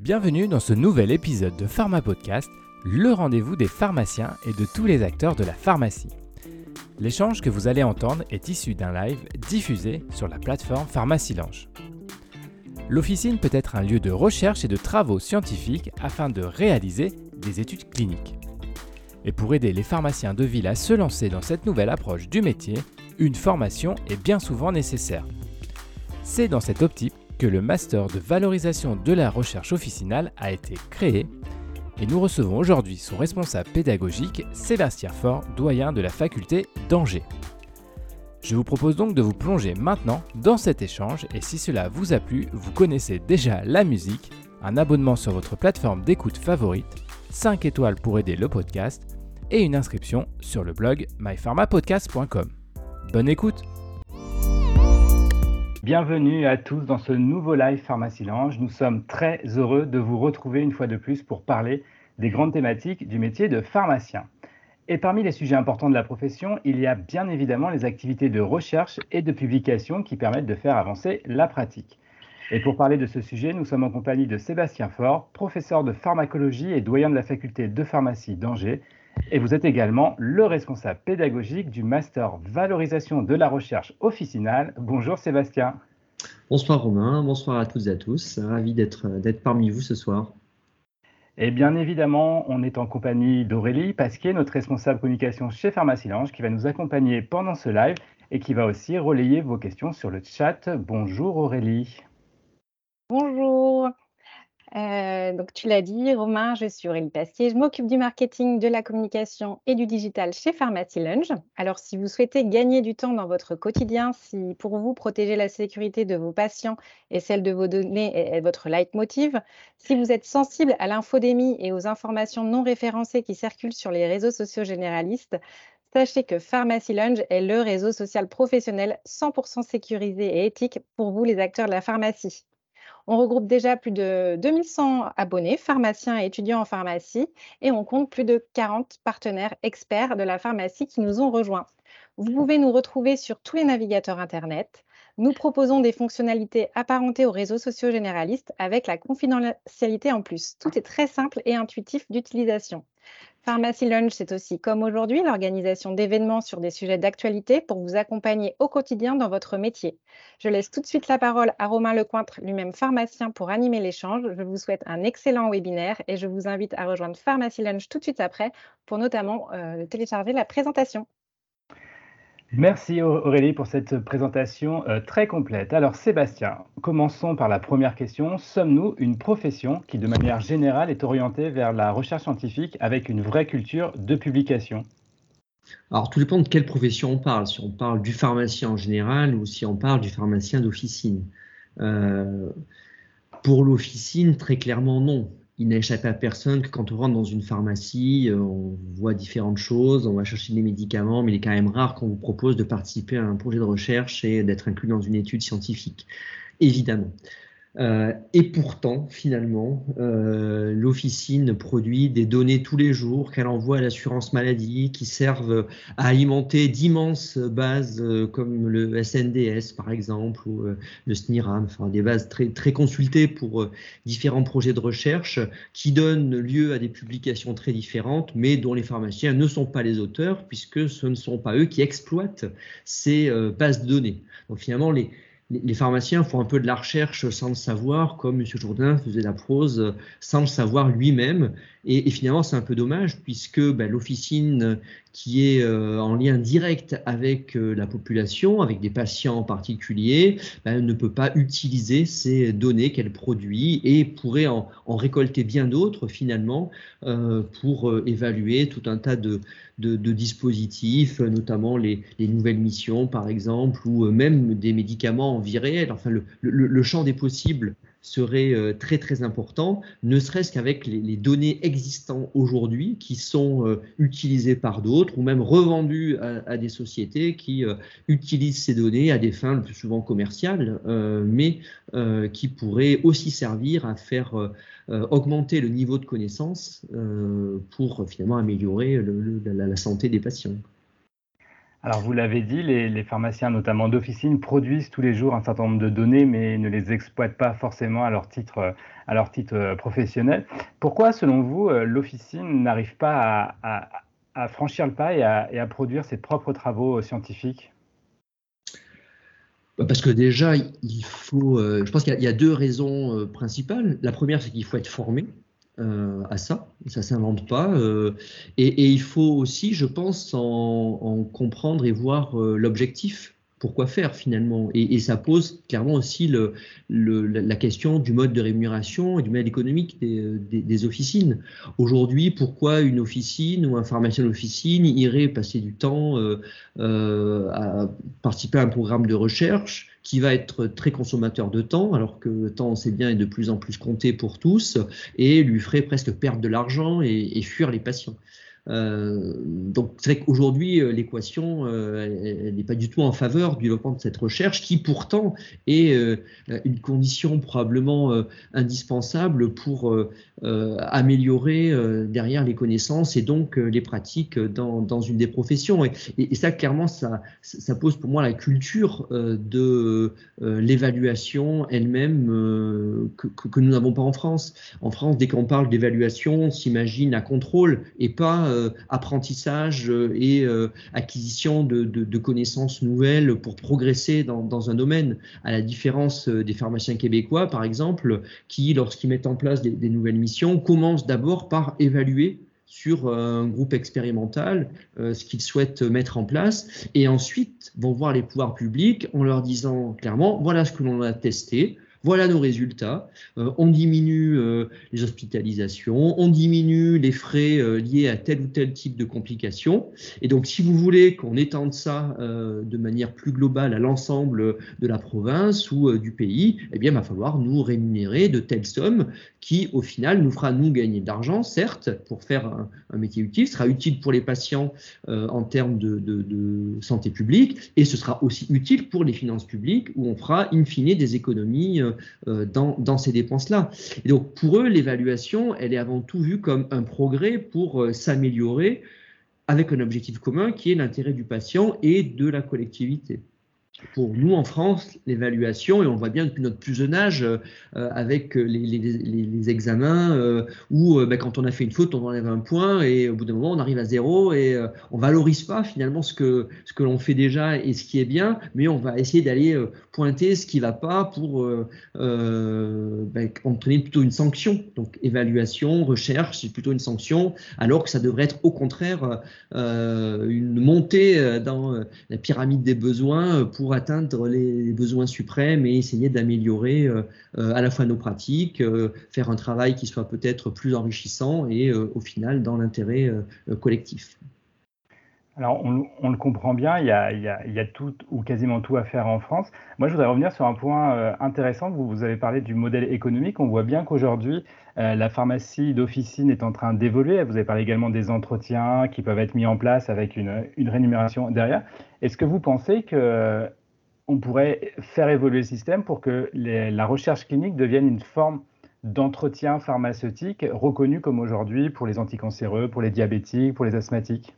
Bienvenue dans ce nouvel épisode de Pharma Podcast, le rendez-vous des pharmaciens et de tous les acteurs de la pharmacie. L'échange que vous allez entendre est issu d'un live diffusé sur la plateforme Pharmacie Lange. L'officine peut être un lieu de recherche et de travaux scientifiques afin de réaliser des études cliniques. Et pour aider les pharmaciens de ville à se lancer dans cette nouvelle approche du métier, une formation est bien souvent nécessaire. C'est dans cette optique que le Master de valorisation de la recherche officinale a été créé et nous recevons aujourd'hui son responsable pédagogique, Sébastien Faure, doyen de la faculté d'Angers. Je vous propose donc de vous plonger maintenant dans cet échange et si cela vous a plu, vous connaissez déjà la musique, un abonnement sur votre plateforme d'écoute favorite, 5 étoiles pour aider le podcast et une inscription sur le blog mypharmapodcast.com. Bonne écoute Bienvenue à tous dans ce nouveau live Pharmacie Lange. Nous sommes très heureux de vous retrouver une fois de plus pour parler des grandes thématiques du métier de pharmacien. Et parmi les sujets importants de la profession, il y a bien évidemment les activités de recherche et de publication qui permettent de faire avancer la pratique. Et pour parler de ce sujet, nous sommes en compagnie de Sébastien Faure, professeur de pharmacologie et doyen de la faculté de pharmacie d'Angers, et vous êtes également le responsable pédagogique du Master Valorisation de la recherche officinale. Bonjour Sébastien. Bonsoir Romain, bonsoir à toutes et à tous. Ravi d'être parmi vous ce soir. Et bien évidemment, on est en compagnie d'Aurélie Pasquier, notre responsable communication chez Pharmacilange, qui va nous accompagner pendant ce live et qui va aussi relayer vos questions sur le chat. Bonjour Aurélie. Bonjour. Euh, donc, tu l'as dit, Romain, je suis Aurélie Pasquier. Je m'occupe du marketing, de la communication et du digital chez Pharmacy Lunge. Alors, si vous souhaitez gagner du temps dans votre quotidien, si pour vous protéger la sécurité de vos patients et celle de vos données est votre leitmotiv, si vous êtes sensible à l'infodémie et aux informations non référencées qui circulent sur les réseaux sociaux généralistes, Sachez que Pharmacy Lunge est le réseau social professionnel 100% sécurisé et éthique pour vous, les acteurs de la pharmacie. On regroupe déjà plus de 2100 abonnés, pharmaciens et étudiants en pharmacie, et on compte plus de 40 partenaires experts de la pharmacie qui nous ont rejoints. Vous pouvez nous retrouver sur tous les navigateurs Internet. Nous proposons des fonctionnalités apparentées aux réseaux sociaux généralistes avec la confidentialité en plus. Tout est très simple et intuitif d'utilisation. Pharmacy Lunch, c'est aussi, comme aujourd'hui, l'organisation d'événements sur des sujets d'actualité pour vous accompagner au quotidien dans votre métier. Je laisse tout de suite la parole à Romain Lecointre, lui-même pharmacien, pour animer l'échange. Je vous souhaite un excellent webinaire et je vous invite à rejoindre Pharmacy Lunch tout de suite après pour notamment euh, télécharger la présentation. Merci Aurélie pour cette présentation euh, très complète. Alors Sébastien, commençons par la première question. Sommes-nous une profession qui de manière générale est orientée vers la recherche scientifique avec une vraie culture de publication? Alors, tout dépend de quelle profession on parle. Si on parle du pharmacien en général ou si on parle du pharmacien d'officine. Euh, pour l'officine, très clairement, non il n'a échappé à personne que quand on rentre dans une pharmacie, euh, on voit différentes choses, on va chercher des médicaments, mais il est quand même rare qu'on vous propose de participer à un projet de recherche et d'être inclus dans une étude scientifique. Évidemment. Euh, et pourtant, finalement, euh, l'officine produit des données tous les jours qu'elle envoie à l'assurance maladie qui servent à alimenter d'immenses bases euh, comme le SNDS par exemple ou le SNIRAM, enfin des bases très, très consultées pour différents projets de recherche qui donnent lieu à des publications très différentes mais dont les pharmaciens ne sont pas les auteurs puisque ce ne sont pas eux qui exploitent ces bases de données. Donc finalement, les, les pharmaciens font un peu de la recherche sans le savoir, comme M. Jourdain faisait la prose euh, sans le savoir lui-même. Et, finalement, c'est un peu dommage, puisque ben, l'officine qui est euh, en lien direct avec euh, la population, avec des patients en particulier, ben, ne peut pas utiliser ces données qu'elle produit et pourrait en, récolter bien d'autres, finalement, pour évaluer tout un tas de, dispositifs, notamment les, nouvelles missions par exemple, ou euh, même des médicaments en vie. Enfin, le champ des possibles serait euh, très très important, ne serait-ce qu'avec les, données existantes aujourd'hui qui sont euh, utilisées par d'autres ou même revendues à, des sociétés qui euh, utilisent ces données à des fins le plus souvent commerciales, mais qui pourraient aussi servir à faire augmenter le niveau de connaissance pour finalement améliorer la santé des patients. Alors vous l'avez dit, les, pharmaciens, notamment d'officine, produisent tous les jours un certain nombre de données, mais ne les exploitent pas forcément à leur titre, à leur titre professionnel. Pourquoi, selon vous, l'officine n'arrive pas à, franchir le pas et à, produire ses propres travaux scientifiques? Bah, parce que déjà, il faut, je pense qu'il y, a deux raisons principales. La première, c'est qu'il faut être formé. Euh, à ça, ça s'invente pas. Euh, et, il faut aussi, je pense, en, comprendre et voir euh, l'objectif. Pourquoi faire finalement et, ça pose clairement aussi la question du mode de rémunération et du mode économique des, officines. Aujourd'hui, pourquoi une officine ou un pharmacien d'officine irait passer du temps à participer à un programme de recherche qui va être très consommateur de temps, alors que le temps, on sait bien, est de plus en plus compté pour tous, et lui ferait presque perdre de l'argent et, fuir les patients? Euh, donc c'est vrai qu'aujourd'hui, euh, l'équation euh, n'est pas du tout en faveur du développement de cette recherche, qui pourtant est une condition probablement indispensable pour améliorer derrière les connaissances et donc les pratiques dans, une des professions. Et, ça, clairement, ça, pose pour moi la culture de l'évaluation elle-même que, que, nous n'avons pas en France. En France, dès qu'on parle d'évaluation, on s'imagine un contrôle et pas apprentissage euh, et euh, acquisition de, connaissances nouvelles pour progresser dans, un domaine, à la différence des pharmaciens québécois, par exemple, qui, lorsqu'ils mettent en place des, nouvelles missions, commencent d'abord par évaluer sur un groupe expérimental ce qu'ils souhaitent mettre en place et ensuite vont voir les pouvoirs publics en leur disant clairement voilà ce que l'on a testé, voilà nos résultats. Euh, on diminue euh, les hospitalisations, on diminue les frais euh, liés à tel ou tel type de complications. Et donc, si vous voulez qu'on étende ça de manière plus globale à l'ensemble de la province ou du pays, eh bien, il va falloir nous rémunérer de telles sommes qui, au final, nous fera nous gagner de l'argent, certes, pour faire un, métier utile, sera utile pour les patients en termes de, de, santé publique, et ce sera aussi utile pour les finances publiques, où on fera, in fine, des économies euh, dans, ces dépenses-là. Et donc pour eux, l'évaluation, elle est avant tout vue comme un progrès pour euh, s'améliorer avec un objectif commun qui est l'intérêt du patient et de la collectivité pour nous en France, l'évaluation, et on voit bien depuis notre plus jeune âge euh, avec les, examens, euh, où euh, ben, quand on a fait une faute, on enlève un point, et au bout d'un moment, on arrive à zéro, et on valorise pas finalement ce que, ce que l'on fait déjà et ce qui est bien, mais on va essayer d'aller pointer ce qui ne va pas pour ben, entraîner plutôt une sanction. Donc évaluation, recherche, c'est plutôt une sanction, alors que ça devrait être au contraire une montée dans la pyramide des besoins atteindre les besoins suprêmes et essayer d'améliorer euh, euh, à la fois nos pratiques, euh, faire un travail qui soit peut-être plus enrichissant et au final dans l'intérêt collectif. Alors, on, le comprend bien, il y, a, tout ou quasiment tout à faire en France. Moi, je voudrais revenir sur un point intéressant. Vous, avez parlé du modèle économique. On voit bien qu'aujourd'hui, la pharmacie d'officine est en train d'évoluer. Vous avez parlé également des entretiens qui peuvent être mis en place avec une, rémunération derrière. Est-ce que vous pensez que on pourrait faire évoluer le système pour que la recherche clinique devienne une forme d'entretien pharmaceutique reconnu comme aujourd'hui pour les anticancéreux, pour les diabétiques, pour les asthmatiques?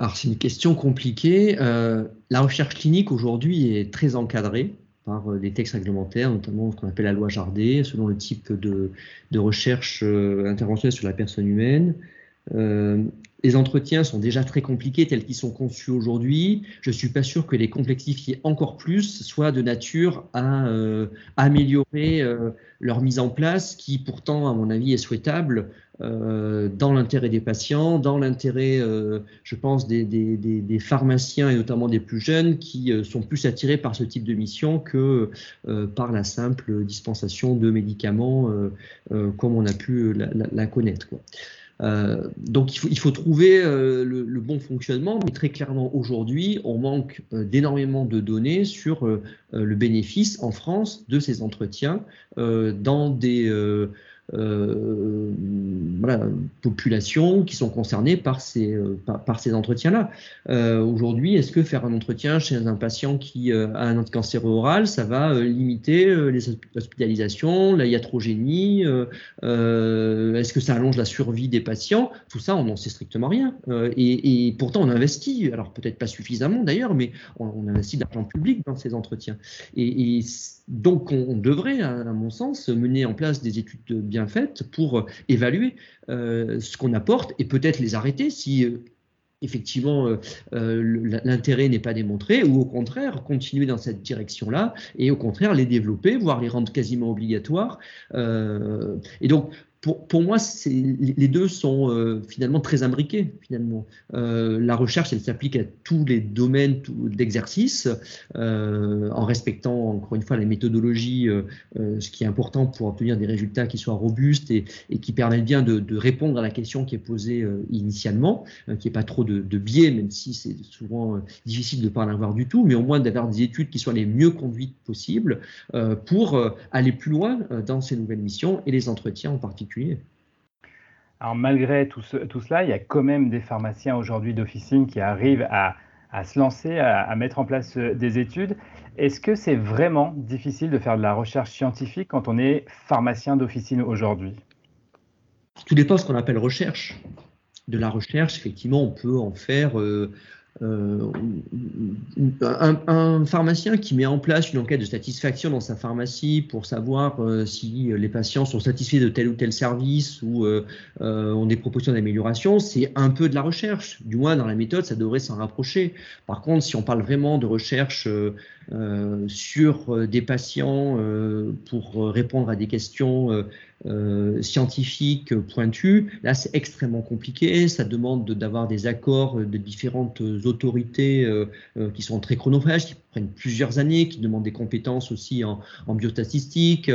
Alors c'est une question compliquée. Euh, la recherche clinique aujourd'hui est très encadrée par euh, des textes réglementaires, notamment ce qu'on appelle la loi Jardet, selon le type de, recherche euh, interventionnelle sur la personne humaine. Les entretiens sont déjà très compliqués tels qu'ils sont conçus aujourd'hui. Je ne suis pas sûr que les complexifier encore plus soit de nature à euh, améliorer euh, leur mise en place, qui pourtant, à mon avis, est souhaitable euh, dans l'intérêt des patients, dans l'intérêt, je pense, des, pharmaciens et notamment des plus jeunes qui sont plus attirés par ce type de mission que par la simple dispensation de médicaments comme on a pu la, connaître. Euh, donc il faut, trouver euh, le, bon fonctionnement, mais très clairement aujourd'hui, on manque euh, d'énormément de données sur le bénéfice en France de ces entretiens dans des populations qui sont concernées par ces, par, ces entretiens-là. Aujourd'hui, est-ce que faire un entretien chez un patient qui a un cancer oral, ça va limiter les hospitalisations, la iatrogénie Est-ce que ça allonge la survie des patients? Tout ça, on n'en sait strictement rien. Et, pourtant, on investit, alors peut-être pas suffisamment d'ailleurs, mais on, investit de l'argent public dans ces entretiens. Et, donc, on, devrait, à, mon sens, mener en place des études bien faites pour évaluer euh, ce qu'on apporte et peut-être les arrêter si euh, effectivement euh, l'intérêt n'est pas démontré, ou au contraire continuer dans cette direction-là, et au contraire les développer, voire les rendre quasiment obligatoires. et donc pour, pour, moi, les deux sont euh, finalement très imbriqués. Finalement, euh, la recherche, elle s'applique à tous les domaines d'exercice, euh, en respectant encore une fois la méthodologie, ce qui est important pour obtenir des résultats qui soient robustes et, et qui permettent bien de, répondre à la question qui est posée initialement, qui ait pas trop de, de, biais, même si c'est souvent difficile de ne pas en avoir du tout, mais au moins d'avoir des études qui soient les mieux conduites possibles pour aller plus loin dans ces nouvelles missions et les entretiens en particulier. Alors malgré tout, cela, il y a quand même des pharmaciens aujourd'hui d'officine qui arrivent à, se lancer, à, mettre en place euh, des études. Est-ce que c'est vraiment difficile de faire de la recherche scientifique quand on est pharmacien d'officine aujourd'hui? Tout dépend de ce qu'on appelle recherche. De la recherche, effectivement, on peut en faire euh, euh, un, pharmacien qui met en place une enquête de satisfaction dans sa pharmacie pour savoir euh, si les patients sont satisfaits de tel ou tel service ou euh, ont des propositions d'amélioration, c'est un peu de la recherche. Du moins, dans la méthode, ça devrait s'en rapprocher. Par contre, si on parle vraiment de recherche sur des patients pour répondre à des questions euh, scientifiques pointues. Là, c'est extrêmement compliqué. Ça demande d'avoir des accords de différentes autorités euh, euh, qui sont très chronophages, qui prennent plusieurs années, qui demandent des compétences aussi en, biostatistique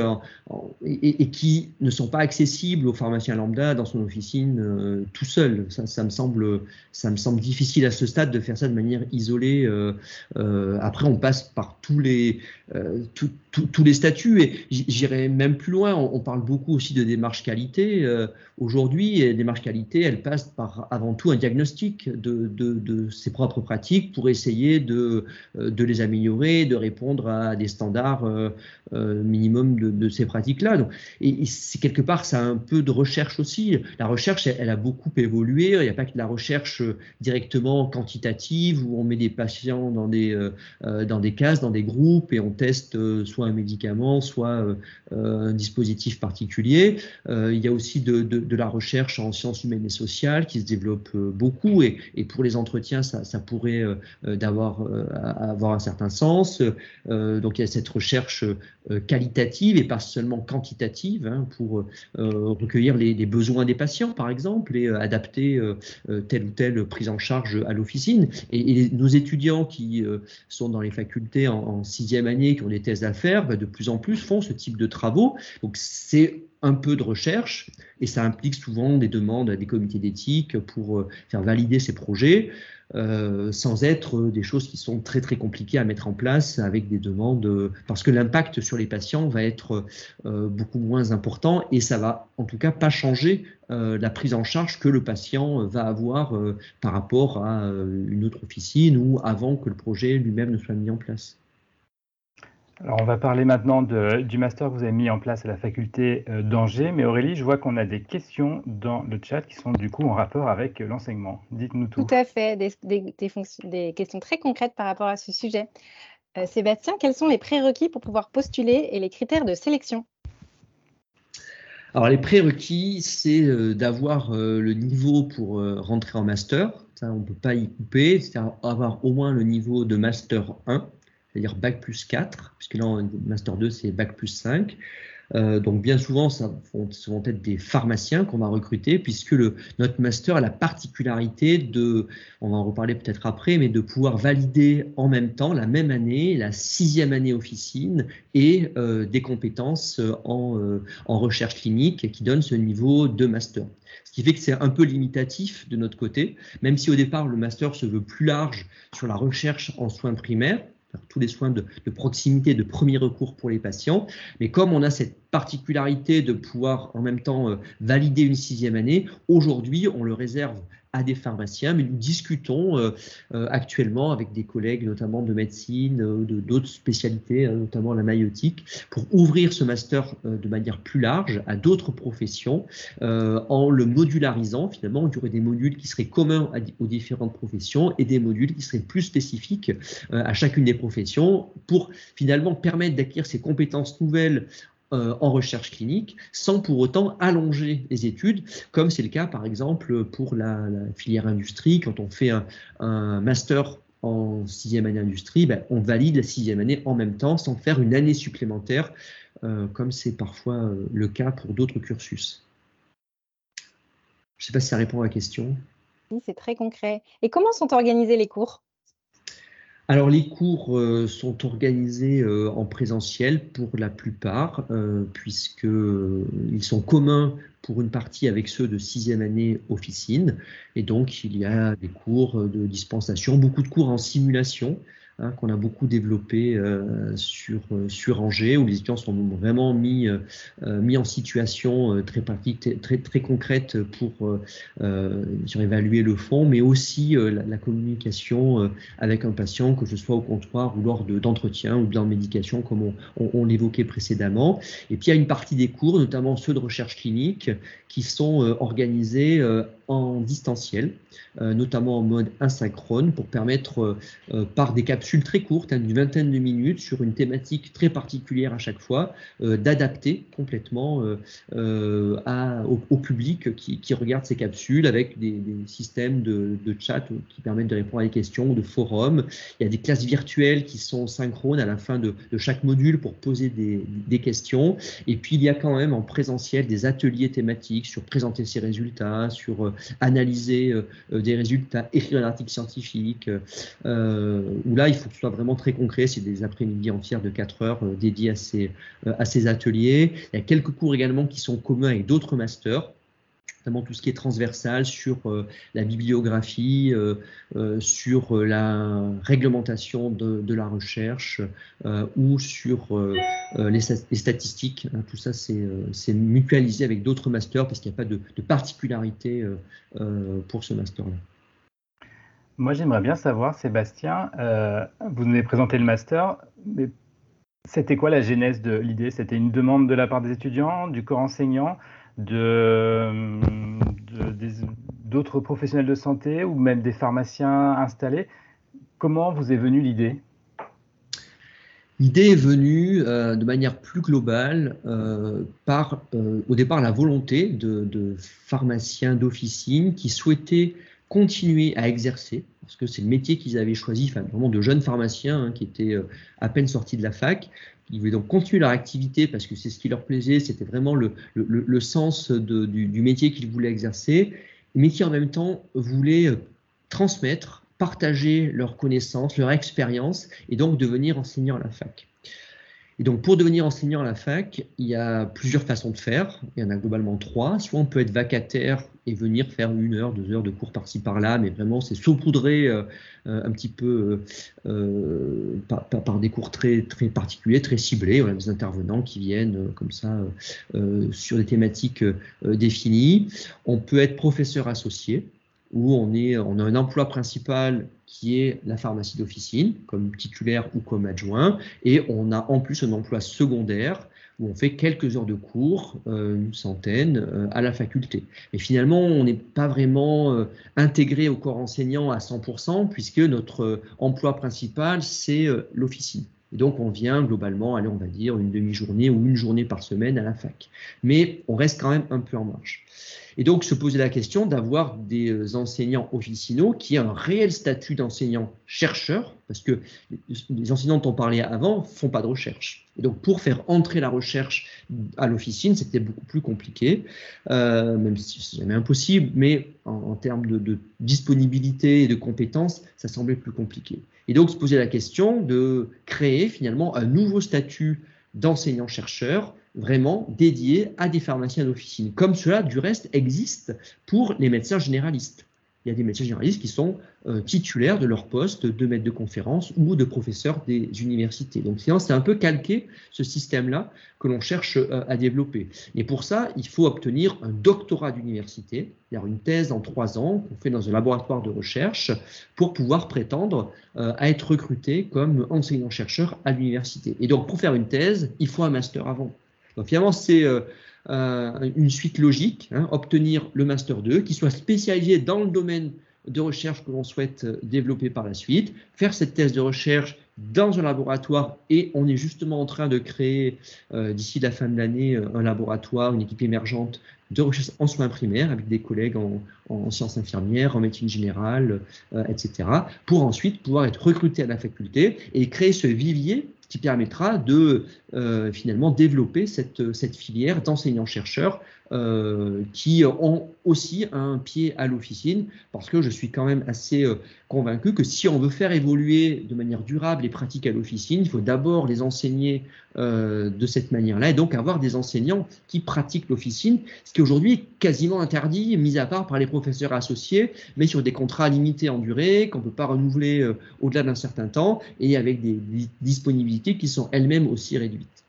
et, qui ne sont pas accessibles au pharmacien lambda dans son officine tout seul. Ça, me semble, ça me semble difficile à ce stade de faire ça de manière isolée. après, on passe par tous les, tous les statuts et j'irai même plus loin. On, parle beaucoup aussi de démarche qualité. Euh, aujourd'hui, les démarches qualité, elles passent par avant tout un diagnostic de, de, ses propres pratiques pour essayer de, euh, de, les améliorer, de répondre à des standards euh, minimum de, ces pratiques-là. Et, c'est quelque part, ça a un peu de recherche aussi. La recherche, elle, a beaucoup évolué. Il n'y a pas que de la recherche directement quantitative où on met des patients dans des, dans des cases, dans des groupes et on teste soit un médicament, soit un dispositif particulier euh, il y a aussi de, la recherche en sciences humaines et sociales qui se développe euh, beaucoup et, pour les entretiens, ça, pourrait euh, d'avoir avoir un certain sens. donc il y a cette recherche qualitative et pas seulement quantitative hein, pour recueillir les, besoins des patients, par exemple, et adapter telle ou telle prise en charge à l'officine. Et, nos étudiants qui sont dans les facultés en, sixième année, qui ont des thèses à faire, de plus en plus font ce type de travaux. Donc c'est un peu de recherche et ça implique souvent des demandes à des comités d'éthique pour euh, faire valider ces projets euh, sans être des choses qui sont très très compliquées à mettre en place avec des demandes parce que l'impact sur les patients va être euh, beaucoup moins important et ça va en tout cas pas changer la prise en charge que le patient va avoir par rapport à une autre officine ou avant que le projet lui-même ne soit mis en place. Alors, on va parler maintenant du master que vous avez mis en place à la faculté euh, d'Angers. Mais Aurélie, je vois qu'on a des questions dans le chat qui sont du coup en rapport avec euh, l'enseignement. Dites-nous tout. Tout à fait, des, questions très concrètes par rapport à ce sujet. Euh, Sébastien, quels sont les prérequis pour pouvoir postuler et les critères de sélection? Alors les prérequis, c'est d'avoir le niveau pour rentrer en master. Ça, on ne peut pas y couper. C'est avoir au moins le niveau de master 1 c'est-à-dire Bac plus 4, puisque là, en Master 2, c'est Bac plus 5. Euh, donc bien souvent, ça vont, vont être des pharmaciens qu'on va recruter, puisque le, notre master a la particularité de, on va en reparler peut-être après, mais de pouvoir valider en même temps, la même année, la sixième année officine et euh, des compétences en, euh, en recherche clinique qui donnent ce niveau de master. Ce qui fait que c'est un peu limitatif de notre côté, même si au départ le master se veut plus large sur la recherche en soins primaires tous les soins de, de, proximité, de premier recours pour les patients. Mais comme on a cette particularité de pouvoir en même temps euh, valider une sixième année, aujourd'hui, on le réserve à des pharmaciens, mais nous discutons euh, euh, actuellement avec des collègues, notamment de médecine, euh, de d'autres spécialités, notamment la maïotique, pour ouvrir ce master de manière plus large à d'autres professions, en le modularisant. Finalement, il y aurait des modules qui seraient communs aux différentes professions et des modules qui seraient plus spécifiques à chacune des professions pour finalement permettre d'acquérir ces compétences nouvelles en recherche clinique sans pour autant allonger les études, comme c'est le cas par exemple pour la, filière industrie. Quand on fait un, master en sixième année industrie, ben, on valide la sixième année en même temps sans faire une année supplémentaire, euh, comme c'est parfois euh, le cas pour d'autres cursus. Je ne sais pas si ça répond à la question. Oui, c'est très concret. Et comment sont organisés les cours? Alors les cours euh, sont organisés euh, en présentiel pour la plupart, euh, puisqu'ils sont communs pour une partie avec ceux de sixième année officine. Et donc il y a des cours de dispensation, beaucoup de cours en simulation. Hein, qu'on a beaucoup développé euh, sur, euh, sur Angers, où les étudiants sont vraiment mis, euh, mis en situation très pratique, très, très concrète pour sur évaluer le fond, mais aussi la, communication avec un patient, que ce soit au comptoir ou lors d'entretien ou bien médication, comme on, l'évoquait précédemment. Et puis il y a une partie des cours, notamment ceux de recherche clinique, qui sont organisés en distanciel, notamment en mode asynchrone, pour permettre par des capsules très courte, hein, d'une vingtaine de minutes, sur une thématique très particulière à chaque fois, euh, d'adapter complètement euh, euh, au, public qui, regarde ces capsules avec des, systèmes de, chat qui permettent de répondre à des questions, de forums. Il y a des classes virtuelles qui sont synchrones à la fin de, chaque module pour poser des, questions. Et puis, il y a quand même en présentiel des ateliers thématiques sur présenter ses résultats, sur analyser des résultats, écrire un article scientifique, où là, il faut que ce soit vraiment très concret. C'est des après-midi entières de 4 heures euh, dédiées à ces, euh, à ces ateliers. Il y a quelques cours également qui sont communs avec d'autres masters notamment tout ce qui est transversal sur euh, la bibliographie, sur la réglementation de, la recherche ou sur les, statistiques. Hein, tout ça, c'est mutualisé avec d'autres masters parce qu'il n'y a pas de, de particularité pour ce master-là. Moi, j'aimerais bien savoir, Sébastien, euh, vous nous avez présenté le master, mais c'était quoi la genèse de l'idée? C'était une demande de la part des étudiants, du corps enseignant, de, d'autres professionnels de santé ou même des pharmaciens installés. Comment vous est venue l'idée? L'idée est venue euh, de manière plus globale euh, par, au départ, la volonté de, de pharmaciens d'officine qui souhaitaient continuer à exercer, parce que c'est le métier qu'ils avaient choisi, enfin, vraiment de jeunes pharmaciens hein, qui étaient euh, à peine sortis de la fac. Ils voulaient donc continuer leur activité parce que c'est ce qui leur plaisait, c'était vraiment le, le, sens de, du, métier qu'ils voulaient exercer, mais qui en même temps voulaient euh, transmettre, partager leurs connaissances, leur expérience, et donc devenir enseignant à la fac. Et donc, pour devenir enseignant à la fac, il y a plusieurs façons de faire. Il y en a globalement trois. Soit on peut être vacataire et venir faire une heure, deux heures de cours par-ci par-là, mais vraiment c'est saupoudré euh, euh, un petit peu euh, par, des cours très, très particuliers, très ciblés. On a des intervenants qui viennent comme ça sur des thématiques définies. On peut être professeur associé où on, est, on a un emploi principal qui est la pharmacie d'officine, comme titulaire ou comme adjoint, et on a en plus un emploi secondaire où on fait quelques heures de cours, euh, une centaine, euh, à la faculté. Mais finalement, on n'est pas vraiment euh, intégré au corps enseignant à 100%, puisque notre emploi principal, c'est l'officine. Et donc, on vient globalement, allez, on va dire, une demi-journée ou une journée par semaine à la fac. Mais on reste quand même un peu en marche. Et donc, se poser la question d'avoir des euh, enseignants officinaux qui ont un réel statut d'enseignant-chercheur, parce que les enseignants dont on parlait avant font pas de recherche. Et donc, pour faire entrer la recherche à l'officine, c'était beaucoup plus compliqué, euh, même si c'est jamais impossible, mais en, termes de, disponibilité et de compétences, ça semblait plus compliqué. Et donc, se poser la question de créer finalement un nouveau statut d'enseignant-chercheur vraiment dédié à des pharmaciens d'officine, comme cela du reste existe pour les médecins généralistes. Il y a des médecins généralistes qui sont euh, titulaires de leur poste de maître de conférence ou de professeur des universités. Donc c'est un peu calqué ce système-là que l'on cherche euh, à développer. Et pour ça, il faut obtenir un doctorat d'université, c'est-à-dire une thèse en trois ans qu'on fait dans un laboratoire de recherche pour pouvoir prétendre euh, à être recruté comme enseignant-chercheur à l'université. Et donc pour faire une thèse, il faut un master avant. Donc finalement, c'est euh, une suite logique, hein, obtenir le Master 2, qui soit spécialisé dans le domaine de recherche que l'on souhaite euh, développer par la suite, faire cette thèse de recherche dans un laboratoire et on est justement en train de créer euh, d'ici la fin de l'année un laboratoire, une équipe émergente de recherche en soins primaires avec des collègues en, sciences infirmières, en médecine générale, etc., pour ensuite pouvoir être recruté à la faculté et créer ce vivier qui permettra de euh, finalement développer cette, cette filière d'enseignants-chercheurs euh, qui ont aussi un pied à l'officine, parce que je suis quand même assez euh, convaincu que si on veut faire évoluer de manière durable les pratiques à l'officine, il faut d'abord les enseigner euh, de cette manière-là, et donc avoir des enseignants qui pratiquent l'officine, ce qui aujourd'hui est quasiment interdit, mis à part par les professeurs associés, mais sur des contrats limités en durée, qu'on ne peut pas renouveler au-delà d'un certain temps, et avec des disponibilités qui sont elles-mêmes aussi réduites.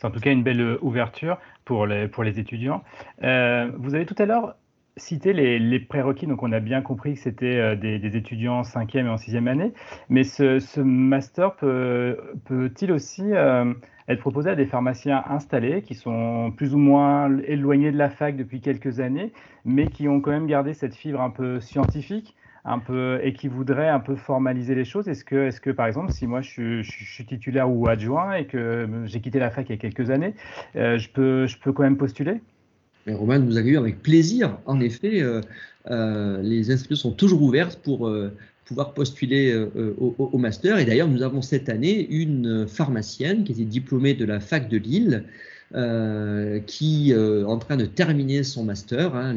C'est en tout cas une belle ouverture pour les, étudiants. Euh, vous avez tout à l'heure cité les, prérequis, donc on a bien compris que c'était euh, des, étudiants en cinquième et en sixième année, mais ce, master peut, il aussi euh, être proposé à des pharmaciens installés qui sont plus ou moins éloignés de la fac depuis quelques années, mais qui ont quand même gardé cette fibre un peu scientifique? Un peu et qui voudrait un peu formaliser les choses Est-ce que, est que, par exemple, si moi je, suis titulaire ou adjoint et que j'ai quitté la fac il y a quelques années, euh, je, peux, je peux quand même postuler? Mais Romain, nous accueillons avec plaisir. En effet, euh, euh, les inscriptions sont toujours ouvertes pour pouvoir postuler au, au, master. Et d'ailleurs, nous avons cette année une pharmacienne qui était diplômée de la fac de Lille euh, qui euh, en train de terminer son master. Hein,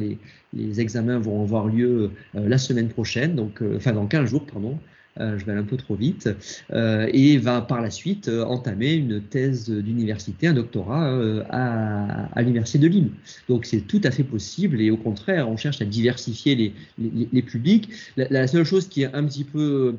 les, examens vont avoir lieu euh, la semaine prochaine, donc enfin dans 15 jours, pardon. je vais aller un peu trop vite, et va par la suite entamer une thèse d'université, un doctorat à, l'université de Lille. Donc c'est tout à fait possible, et au contraire, on cherche à diversifier les, publics. La, seule chose qui est un petit peu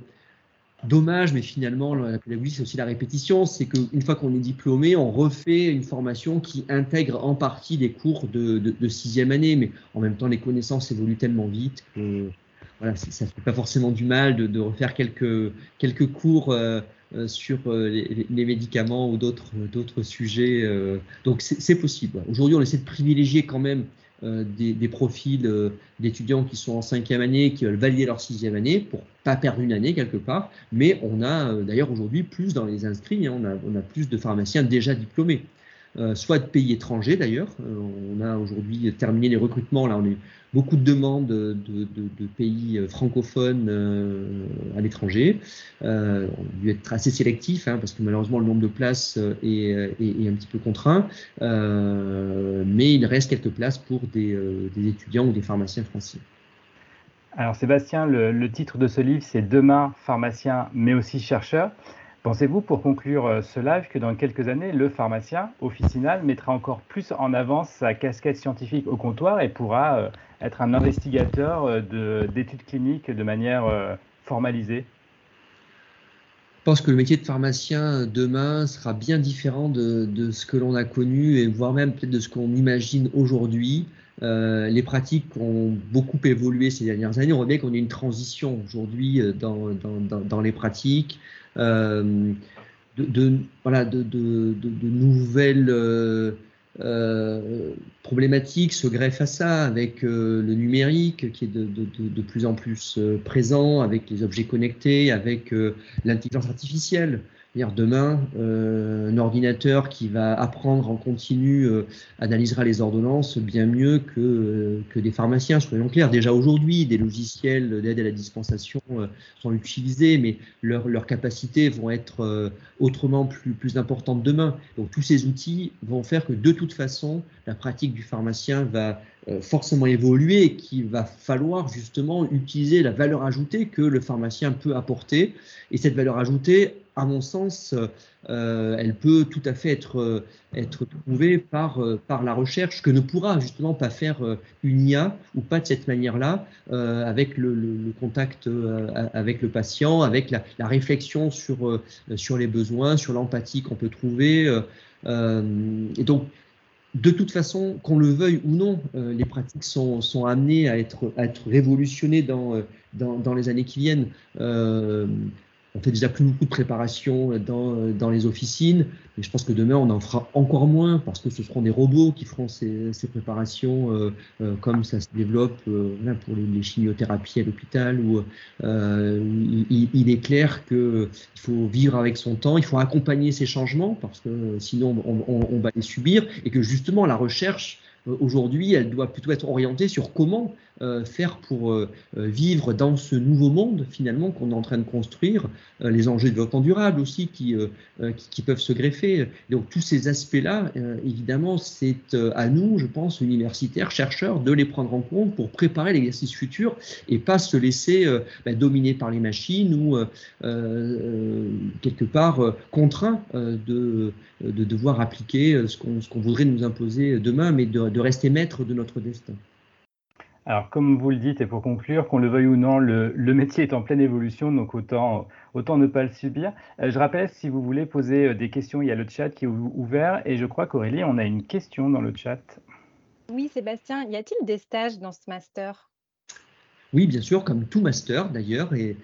dommage, mais finalement, la pédagogie, c'est aussi la répétition. C'est qu'une fois qu'on est diplômé, on refait une formation qui intègre en partie des cours de, sixième année, mais en même temps, les connaissances évoluent tellement vite que voilà, ça ne fait pas forcément du mal de, refaire quelques, quelques cours euh, euh, sur euh, les, médicaments ou d'autres sujets. donc, c'est possible. Aujourd'hui, on essaie de privilégier quand même euh, des, profils euh, d'étudiants qui sont en cinquième année, qui veulent valider leur sixième année pour pas perdre une année quelque part. Mais on a euh, d'ailleurs aujourd'hui plus dans les inscrits, hein, on, a, on, a, plus de pharmaciens déjà diplômés. Euh, soit de pays étrangers d'ailleurs. Euh, on a aujourd'hui terminé les recrutements, là on a eu beaucoup de demandes de, pays euh, francophones à l'étranger. on a dû être assez sélectif hein, parce que malheureusement le nombre de places est, un petit peu contraint, mais il reste quelques places pour des, étudiants ou des pharmaciens français. Alors Sébastien, le titre de ce livre c'est Demain pharmacien mais aussi chercheur. Pensez-vous, pour conclure euh, ce live, que dans quelques années, le pharmacien officinal mettra encore plus en avant sa casquette scientifique au comptoir et pourra euh, être un investigateur euh, d'études cliniques de manière formalisée? Pense que le métier de pharmacien demain sera bien différent de, ce que l'on a connu et voire même peut-être de ce qu'on imagine aujourd'hui. les pratiques ont beaucoup évolué ces dernières années. On voit bien qu'on a une transition aujourd'hui dans, dans, les pratiques. Euh, de, voilà, de, nouvelles euh, euh, problématiques se greffent à ça, avec le numérique qui est de, plus en plus présent, avec les objets connectés, avec l'intelligence artificielle. Demain, euh, un ordinateur qui va apprendre en continu euh, analysera les ordonnances bien mieux que, euh, que des pharmaciens, soyons clairs. Déjà aujourd'hui, des logiciels d'aide à la dispensation sont utilisés, mais leurs leurs capacités vont être autrement plus, plus importantes demain. Donc tous ces outils vont faire que de toute façon, la pratique du pharmacien va, forcément évoluer et qu'il va falloir justement utiliser la valeur ajoutée que le pharmacien peut apporter. Et cette valeur ajoutée, à mon sens, euh, elle peut tout à fait être, être trouvée par, par la recherche que ne pourra justement pas faire une IA ou pas de cette manière-là, avec le, contact avec le patient, avec la, réflexion sur, les besoins, sur l'empathie qu'on peut trouver. et donc, de toute façon, qu'on le veuille ou non, euh, les pratiques sont, amenées à être, révolutionnées dans, euh, les années qui viennent. Euh, on fait déjà plus beaucoup de préparation dans, dans, les officines, mais je pense que demain on en fera encore moins parce que ce seront des robots qui feront ces, ces préparations euh, euh, comme ça se développe euh, pour les, les, chimiothérapies à l'hôpital. Où il, il, est clair qu'il faut vivre avec son temps, il faut accompagner ces changements parce que sinon on, on, on va les subir et que justement la recherche aujourd'hui elle doit plutôt être orientée sur comment euh, faire pour euh, euh, vivre dans ce nouveau monde finalement qu'on est en train de construire, les enjeux de développement durable aussi qui, qui, peuvent se greffer. Donc tous ces aspects-là, évidemment, c'est à nous, je pense, universitaires, chercheurs, de les prendre en compte pour préparer l'exercice futur et pas se laisser bah, dominer par les machines ou quelque part contraint de, de devoir appliquer ce qu'on qu'on voudrait nous imposer demain, mais de, de rester maître de notre destin. Alors, comme vous le dites, et pour conclure, qu'on le veuille ou non, le, métier est en pleine évolution, donc autant, autant ne pas le subir. Euh, je rappelle, si vous voulez poser euh, des questions, il y a le chat qui est ouvert, et je crois qu'Aurélie, on a une question dans le chat. Oui, Sébastien, y a-t-il des stages dans ce master? Oui, bien sûr, comme tout master d'ailleurs, et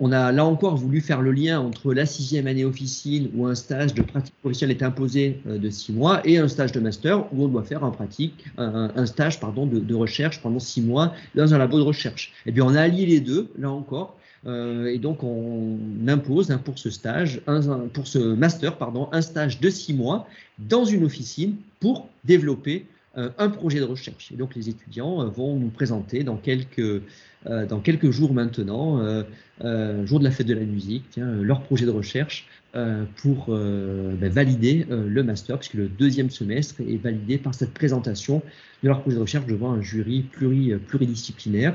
on, a là encore voulu faire le lien entre la sixième année officine où un stage de pratique professionnelle est imposé euh, de six mois et un stage de master où on doit faire un pratique, un, stage de, recherche pendant six mois dans un labo de recherche. Et bien on a allié les deux là encore. Euh, et donc on impose hein, pour ce stage, pour ce master pardon, un stage de six mois dans une officine pour développer euh, un projet de recherche. Et donc les étudiants vont nous présenter dans quelques euh, dans quelques jours maintenant, euh, euh, jour de la fête de la musique, leur projet de recherche pour ben, valider le master, puisque le deuxième semestre est validé par cette présentation de leur projet de recherche devant un jury pluri, pluridisciplinaire.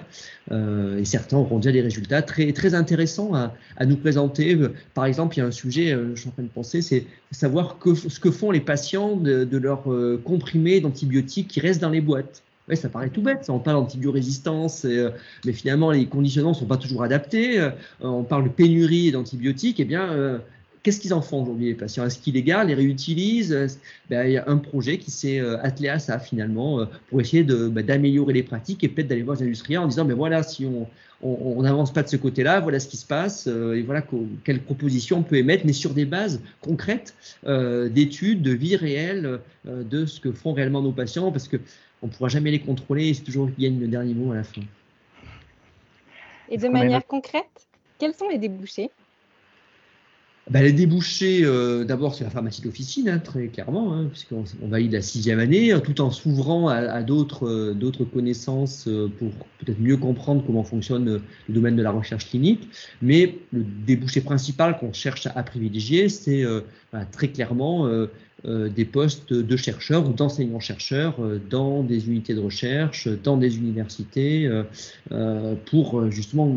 et certains auront déjà des résultats très, très intéressants à, nous présenter. Par exemple, il y a un sujet, je suis en train de penser, c'est savoir ce que font les patients de, de leurs comprimés d'antibiotiques qui restent dans les boîtes. Ouais, ça paraît tout bête, on parle d'antibiorésistance, euh, mais finalement les conditionnements ne sont pas toujours adaptés. Euh, on parle de pénurie d'antibiotiques, et eh bien, euh, qu'est-ce qu'ils en font aujourd'hui les patients? Est-ce qu'ils les gardent, les réutilisent? Ben, Il y a un projet qui s'est attelé à ça finalement pour essayer ben, d'améliorer les pratiques et peut-être d'aller voir les industriels en disant, mais ben, voilà, si on n'avance pas de ce côté-là, voilà ce qui se passe, et voilà quelles propositions on peut émettre, mais sur des bases concrètes d'études, de vie réelle, de ce que font réellement nos patients, parce que on ne pourra jamais les contrôler et c'est toujours qui gagne le dernier mot à la fin. Et de manière concrète, quels sont les débouchés? Bah, les débouchés, euh, d'abord, c'est la pharmacie d'officine, hein, très clairement, hein, puisqu'on on valide la sixième année, hein, tout en s'ouvrant à, d'autres, euh, d'autres connaissances euh, pour peut-être mieux comprendre comment fonctionne le domaine de la recherche clinique. Mais le débouché principal qu'on cherche à, privilégier, c'est bah, très clairement des postes de chercheurs ou d'enseignants-chercheurs dans des unités de recherche, dans des universités, pour justement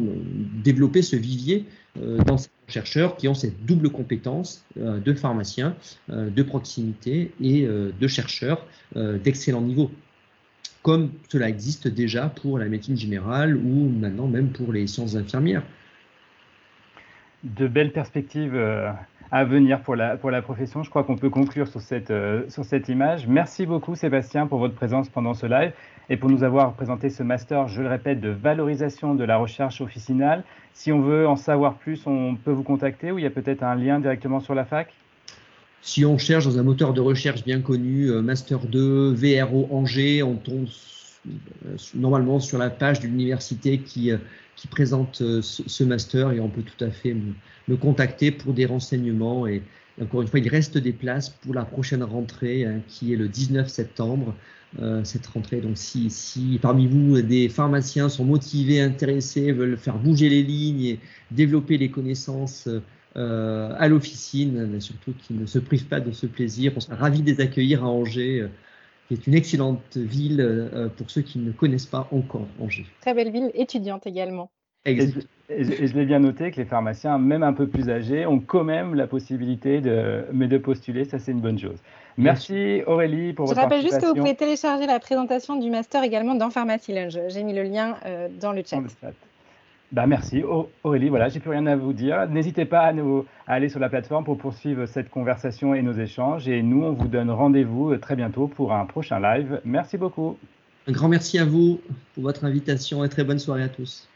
développer ce vivier dans chercheurs qui ont cette double compétence euh, de pharmaciens, euh, de proximité et euh, de chercheurs d'excellent niveau, comme cela existe déjà pour la médecine générale ou maintenant même pour les sciences infirmières. De belles perspectives à venir pour la, pour la profession. Je crois qu'on peut conclure sur cette, sur cette image. Merci beaucoup Sébastien pour votre présence pendant ce live et pour nous avoir présenté ce master, je le répète, de valorisation de la recherche officinale. Si on veut en savoir plus, on peut vous contacter ou il y a peut-être un lien directement sur la fac? Si on cherche dans un moteur de recherche bien connu, euh, Master 2, VRO Angers, on tombe euh, normalement sur la page de l'université qui, euh, qui présente ce master et on peut tout à fait me, contacter pour des renseignements. Et encore une fois, il reste des places pour la prochaine rentrée hein, qui est le 19 septembre. Euh, cette rentrée. Donc si, si, parmi vous des pharmaciens sont motivés, intéressés, veulent faire bouger les lignes et développer les connaissances euh, à l'officine, surtout qu'ils ne se privent pas de ce plaisir, on sera ravis de les accueillir à Angers qui est une excellente ville euh, pour ceux qui ne connaissent pas encore Angers. Très belle ville étudiante également. Et je, l'ai bien noté que les pharmaciens, même un peu plus âgés, ont quand même la possibilité de, mais de postuler. Ça, c'est une bonne chose. Merci Aurélie pour votre Je rappelle juste que vous pouvez télécharger la présentation du master également dans Pharmacy Lunge. J'ai mis le lien euh, dans le chat. Bah merci Aurélie, voilà, j'ai plus rien à vous dire. N'hésitez pas à, nous, aller sur la plateforme pour poursuivre cette conversation et nos échanges. Et nous, on vous donne rendez-vous euh, très bientôt pour un prochain live. Merci beaucoup. Un grand merci à vous pour votre invitation et très bonne soirée à tous.